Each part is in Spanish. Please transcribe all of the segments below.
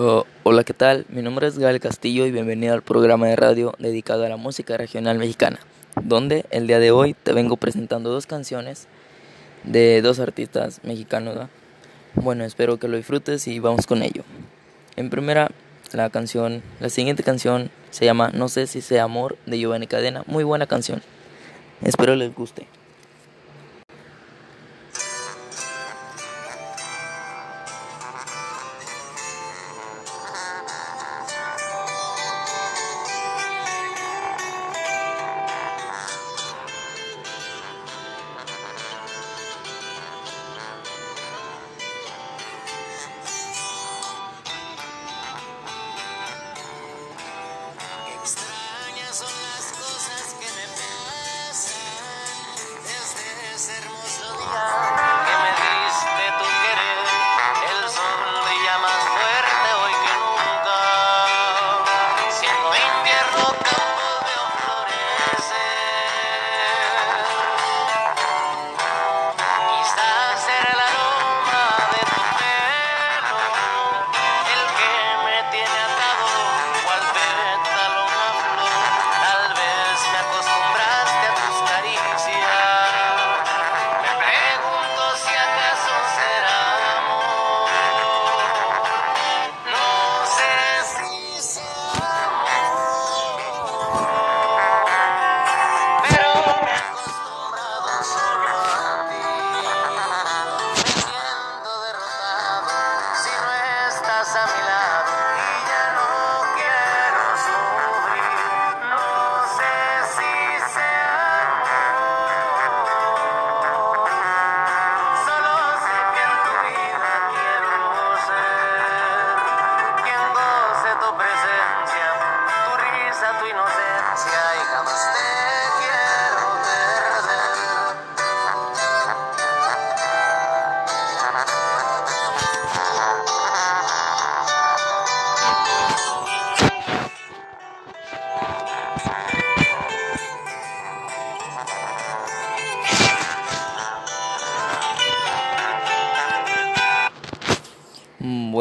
Oh, hola, ¿qué tal? Mi nombre es Gael Castillo y bienvenido al programa de radio dedicado a la música regional mexicana, donde el día de hoy te vengo presentando dos canciones de dos artistas mexicanos. Bueno, espero que lo disfrutes y vamos con ello. En primera, la canción, la siguiente canción se llama No sé si sea amor de Giovanni Cadena, muy buena canción. Espero les guste.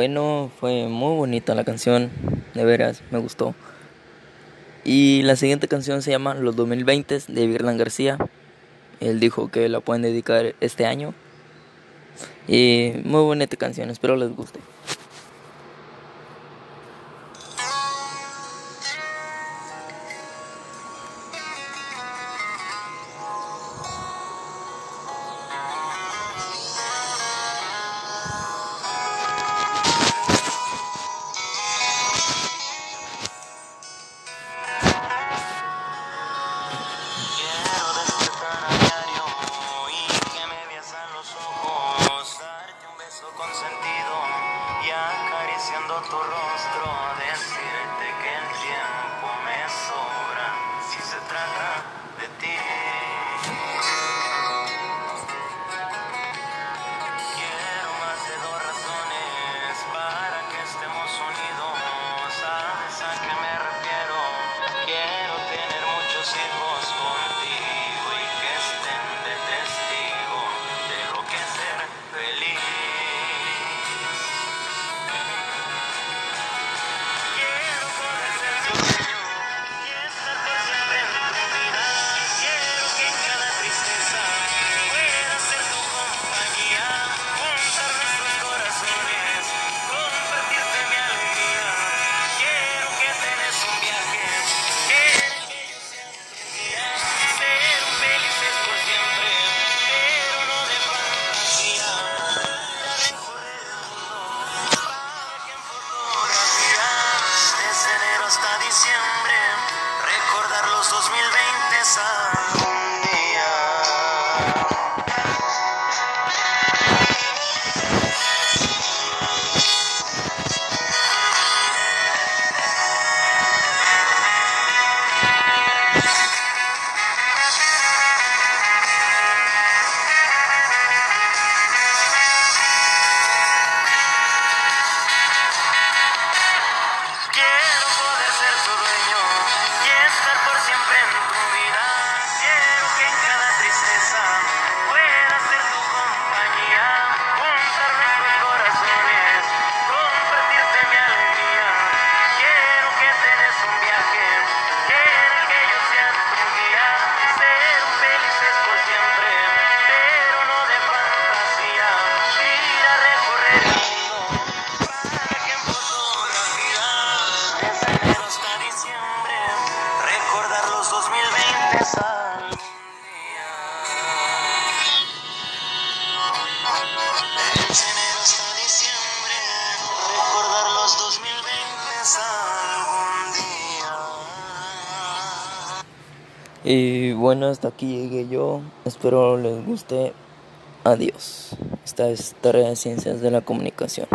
Fue muy bonita la canción, de veras, me gustó. Y la siguiente canción se llama Los 2020 de Virlan García. Él dijo que la pueden dedicar este año. Y muy bonita canción, espero les guste. Acariciando tu rostro, decirte sun. Y bueno, hasta aquí llegué yo. Espero les guste. Adiós. Esta es Tarea de Ciencias de la Comunicación.